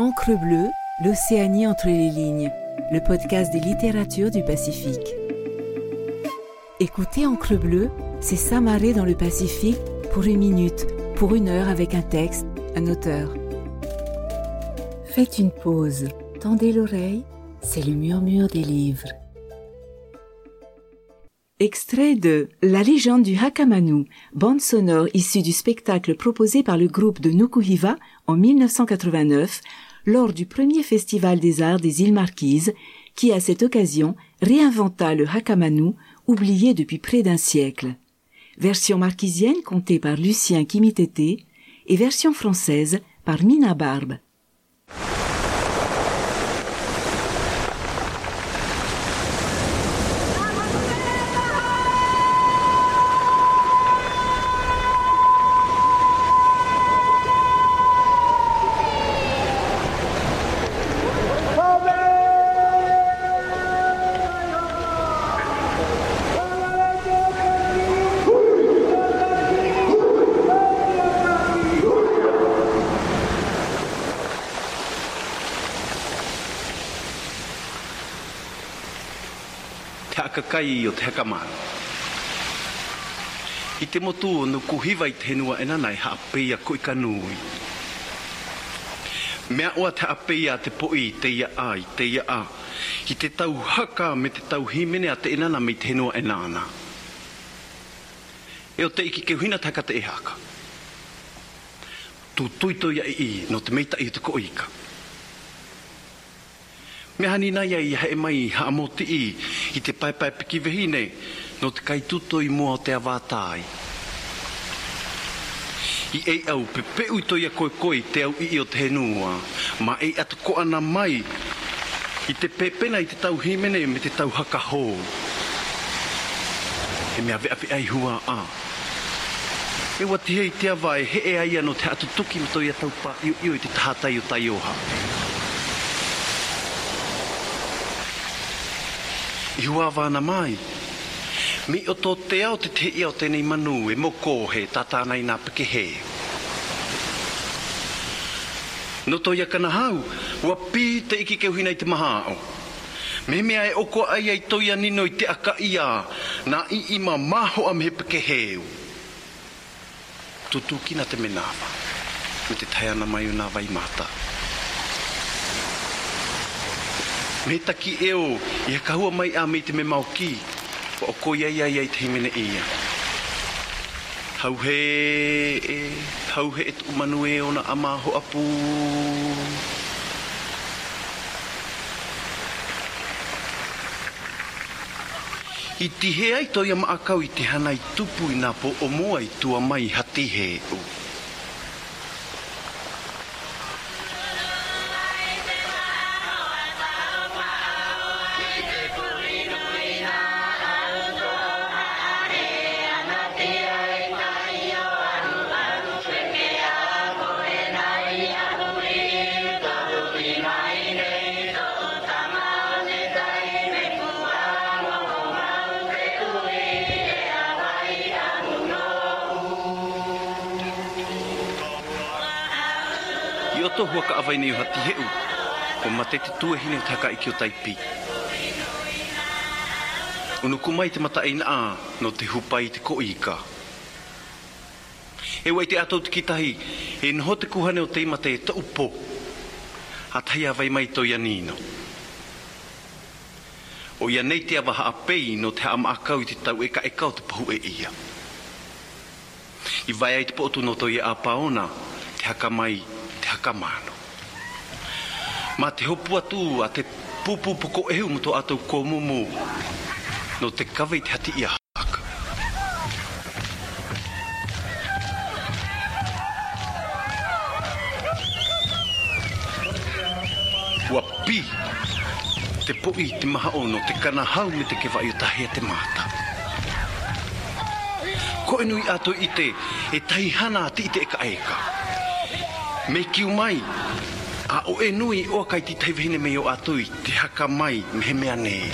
Encre bleue, l'Océanie entre les lignes, le podcast des littératures du Pacifique. Écoutez Encre bleue, c'est s'amarrer dans le Pacifique pour une minute, pour une heure avec un texte, un auteur. Faites une pause, tendez l'oreille, c'est le murmure des livres. Extrait de La légende du Hakamanu, bande sonore issue du spectacle proposé par le groupe de Nukuhiva en 1989, lors du premier festival des arts des îles Marquises, qui à cette occasion réinventa le hakamanu, oublié depuis près d'un siècle. Version marquisienne contée par Lucien Kimitété et version française par Mina Barbe. kakai i o te hekama. I te motu o nuku hiva i te henua ena nai ha apeia koi kanui. Mea oa te ia te poi te ia a i te ia a. I te tau haka me te tau himene a te enana me te henua ena ana. E o te iki ke huina taka te ehaka. Tu tuitoia i i no te meita i te koika. Tu Me hani nai ai he mai ha mo ti i i te pai pai piki vehi nei no te kaituto i mua o te avatai. I e au pe pe ui toi a koe koe te au i i o te henua ma e atu ko ana mai i te pepena i te tau himene me te tau haka hō. He mea vea vea i hua a. E wa te avai he e aia no te atu tuki mato i a tau pa i o i te tahatai o tai oha. Ha. i hua vāna mai. Mi o tō te ao te te iau tēnei manu e mō kōhe tātāna i nā pakehe. No tō ia kana hau, ua pī te iki keuhina i te maha o. Me mea e oko ai ai toia nino i te aka ia, nā i ima maho am he pakehe o. Tutu kina te menawa, me te taiana mai o nā vai mātā me taki i ia kahua mai a mei te me mau ki wa o ko ai ai ai te himene ia hau he e hau he e tuk manu e ona ama ho apu I tihe ai toia maakau i te hana i tupu i nā po o mua i tua mai hati he u. tato hua ka awai nei hati heu, ko mate te tue hine taka i kio taipi. Unu kumai te mata ina a, no te hupai te ko ika. E wai te atou te kitahi, e noho te kuhane o te imate e tau po, a tai awai mai to ianino. O ia nei te awaha a pei no te ama a kau i te tau e ka e kau te pahu e ia. I vai ai te potu no to ia a paona, te haka mai hakamano. Ma te hopu atu a te pupu poko ehu muto atu ko mumu. No te kawai te hati ia haka. Ua pi! Te po i te maha ono te kana hau me te kewa i o tahia te mata. Ko enui atu i te e taihana ti te eka eka. Ko enui atu i te e ka eka me kiu mai. A o e nui o kai ti taiwhine me o atui, te haka mai me mea nei.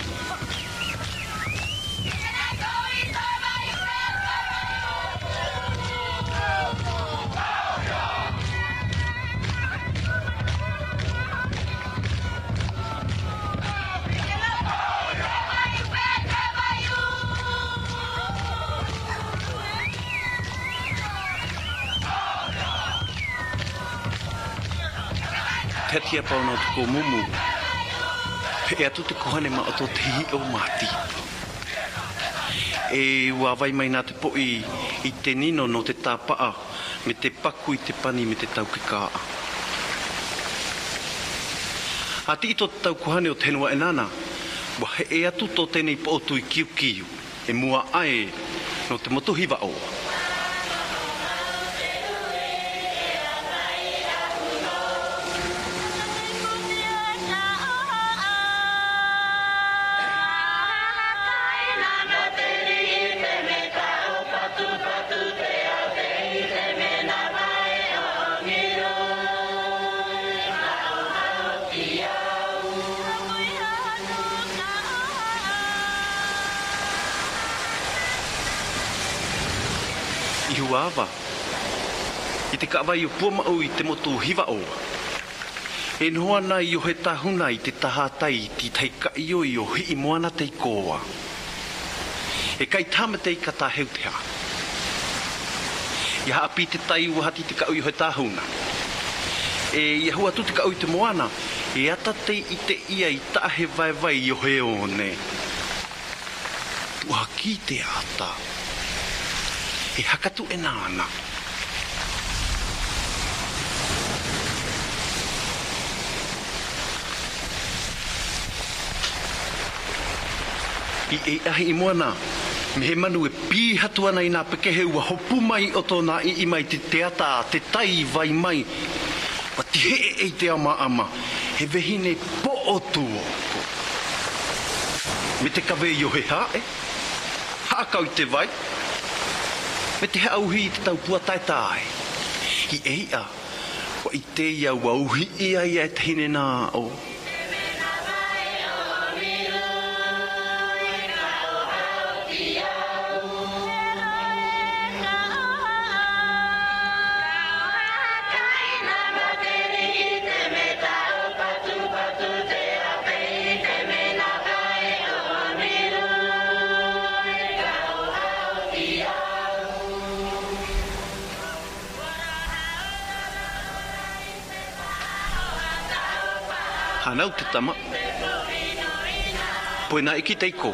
pētia pāuna o tuko mumu. Pe e atu te kohane ma ato te hi o mati E ua vai mai nā te po i, i te nino no te tāpaa, me te paku i te pani me te tau ki kāa. A ti ito te tau kohane o te henua enana, wa he e atu tō tēnei po o tui kiu kiu, e mua ae no te motuhi va oa. uava i te kawai o pua mau i te motu hiva o e noa nai o he tahuna i te tahatai ti tai ka io i o hi i moana te ikoa e kai tāma te ikata heu te i ha api te tai ua hati te kau i o he tahuna e i hua tu te kau i te moana e ata te i te ia i tahe vai vai i o he o ne tu ha te ata tu ha te ata he hakatu e nā ana. I e ahi i moana, me he manu e pī ana i nā pekehe ua hopu mai o tō nā i i mai te teata, te tai vai mai. Wa ti he e ei te ama ama, he nei po o tuo. Me te kawe i o he hae, haakau i haakau i te vai, me te hauhi i te tau puatai tāe. Hi eia, wa i te ia wauhi ia ia e te hinena o... manau te tama. Poi nā iki te iko.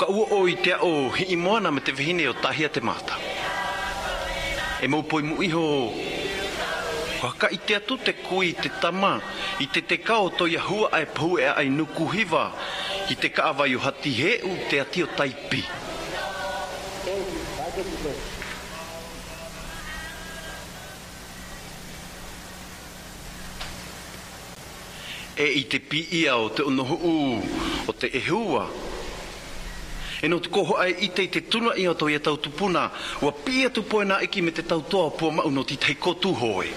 Ka ua o i te o hi i moana me te vihine o tahia te mata. E mou poi mu iho. Ka ka i te atu te kui te tama i te te kao to ia hua ai pau e ai nuku hiva i te ka avai o hati he u te ati o taipi. e i te pi ia o te unohu u, o te ehua. E no te koho ai i te i te tuna ia to e tau tupuna, ua pi atu poe nā iki me te tau toa pua mau no ti teiko tu hoi.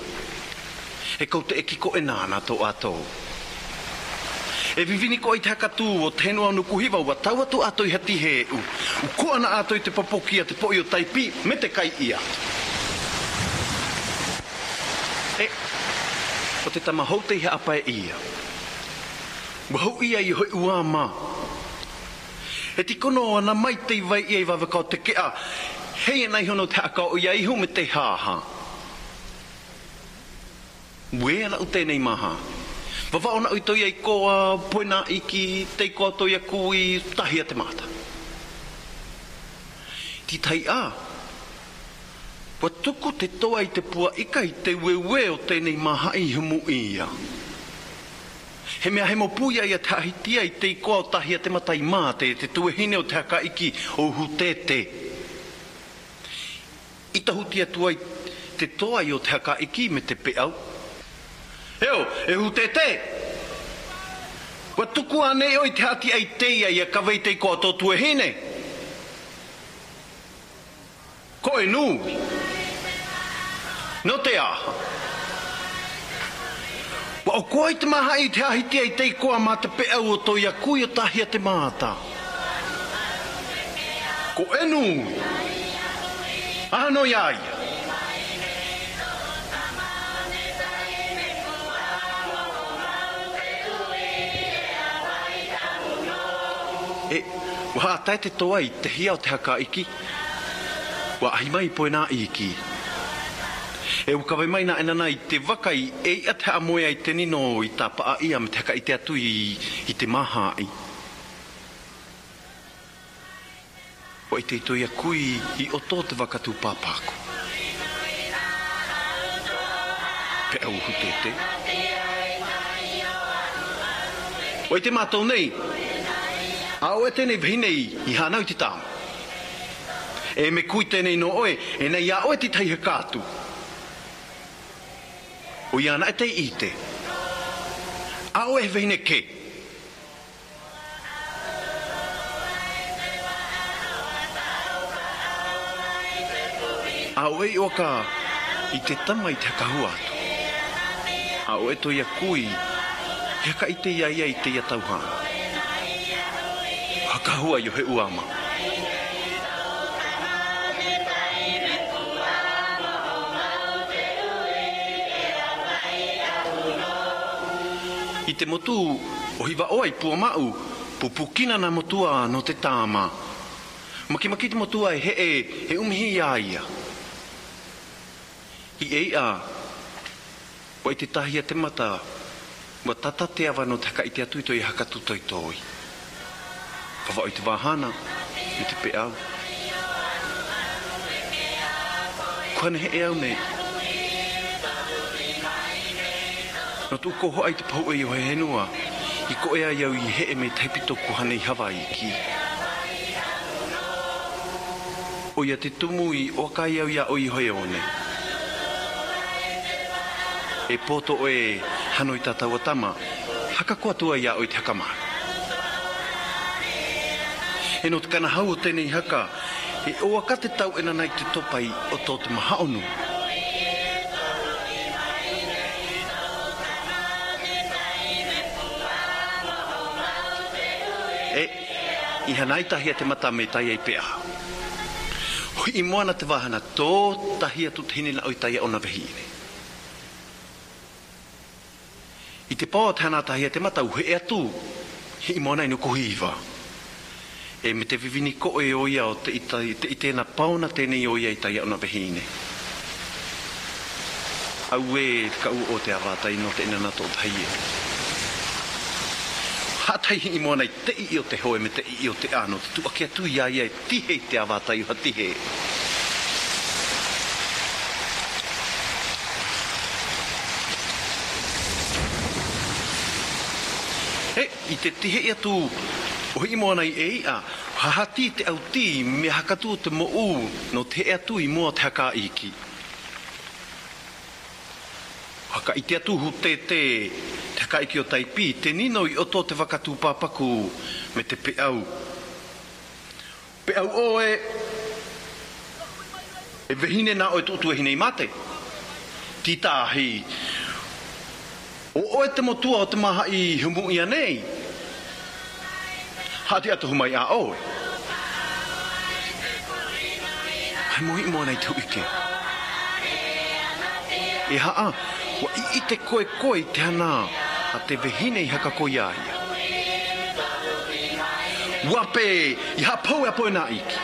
E kou te eki ko e nāna tō ato. E vivini ko i te hakatū o tenua no kuhiva ua tau atu ato i hati he u. U ko ana ato i te papokia te poio taipi me te kai ia. E, o te tamahoutei ha apae ia. Wahu ia i hoi ua ma. E ti kono ana mai te vai i eiva vakao te kea. Hei e nai hono te aka o ia ihu me te haha. Wea ana ute nei maha. Wawa ona ui toi ai koa, poena iki, tei koa toi kui, tahi a te mata. Ti tai a. Wa te toa i te pua ika i te wewe o tenei maha i humu ia. Wa he mea he mopuia ia te ahitia i te ikoa o tahi a te matai mā te te tuehine o te haka iki o hutete. I tahutia tuai te toa i o te haka iki me te peau. Heo, e hutete! Wa tuku ane o i te hati ai teia i a kawai te ikoa tō tuehine. Ko e nu? No te a! Pa o koe te maha i te ahitia i tei koa mā te pe au o tō ia kui o tahi a te māta. Ko enu! Ahano iai! E, wā tai te toa i te hia o te haka iki. Wa ahimai poe nā iki. Wā ahimai poe nā iki. E o kawai mai na ena i te wakai e i atha a moe ai tenino i tā paa ia me te i te atu i, i te maha ai. O i te itoi a kui i oto tō te wakatu pāpāko. Pe au hutete. O i te mātou nei, a o e tenei bhinei i hānau te tāma. E me kui tenei no oe, e nei a oe te taihe kātu o ia na te ite. A o e vene ke. A o e o ka i te tama i te hakahu atu. A o e to ia kui he ka i te ia ia i te ia Hakahua i he uamanga. te motu o hiva oai pua mau pupukina na motua no te tāma. Maki maki te motua e he e he umihi ia ia. I ei a wai te tahia te mata wa tata te awa no te haka i te atuito i haka tutoi tōi. Pawa o te wahana i te pe au. Kwa ne he e au nei. no tu ko ai te pau e o e henua i ko ea iau i he e me taipito ku hanei hawa i ki o ia te tumu i o ka iau ia o i hoi e one e poto o e hanoi tatau tama haka kua tua ia o i te hakama e no te kana hau o tenei haka e o akate tau ena nei te topai o tō te maha onu e i hanai tahi a te mata me tai ei pea. I moana te wahana tō tahi a tutahini na oi tai a ona vehi ini. I te pao te hana tahi a te mata uhe e atu, i moana inu kuhi iwa. E me te vivini ko e oia o te, ita, te i tēna pauna tēnei oia i tai a ona vehi ini. Aue ka u o te awa tai no te inana tō tahi e. ka u o te awa no te inana tō tahi atai hi mo nei te i o te hoe me te i o te ano tu a kia tu ia ia ti hei te avata i ha ti hei he i te ti hei atu o hi mo nei ei a ha ha ti te au ti me hakatu te mo u no te e atu i mo te haka iki haka i te atu hu te te te kai ki o taipi, te nino i oto te whakatū pāpaku me te peau. Peau o e e vehine nā oe tūtu e mate. Titahi, o e te motua o te maha i humu i anei. Hati atu humai a o oe. Hai mohi mō nei tū ike. E haa, wa i i te koe koe te hanao a te vehine i haka koia ia. Wape, i ha pau e apoe iki.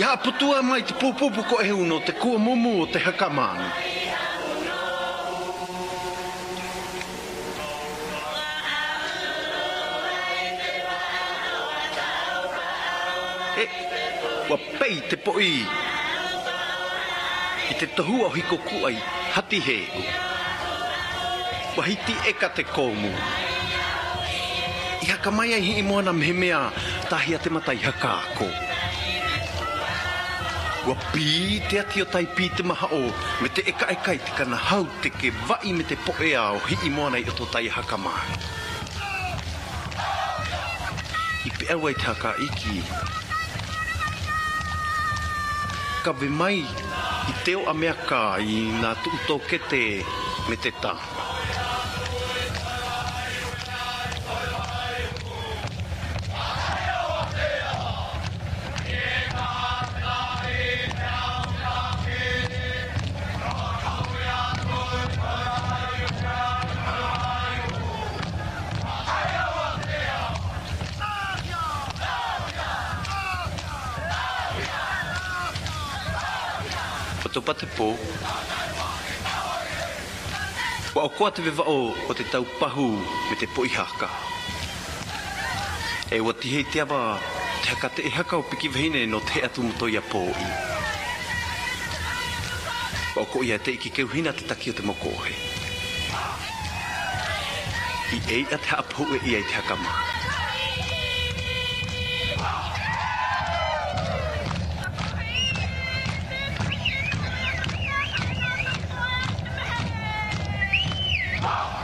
I ha putua mai te pūpūpu ko e uno te kua mumu o te haka mānu. E, wa pei te po i. te tohu o hiko kuai hati he. Hati he wahiti e ka te kōmu. I haka mai ai hii moana mhemea tahi a te matai haka ako. Ua pī te ati o tai pī te maha o me te eka e kai te kana hau te ke vai me te poe ao hii moana i oto tai haka mai. I pe awai te haka iki. Ka ve mai i teo a mea ka i nga tuutou kete me te tāhu. pato pate po. Wa o koa te wewa o o te tau pahu me te po i haka. E wa tihei te awa te haka te e haka o piki vahine no te atu muto ia po i. Wa o ko ia te iki keu hina te taki o te mokohe. I ei a te hapo e ia i te haka maa. power.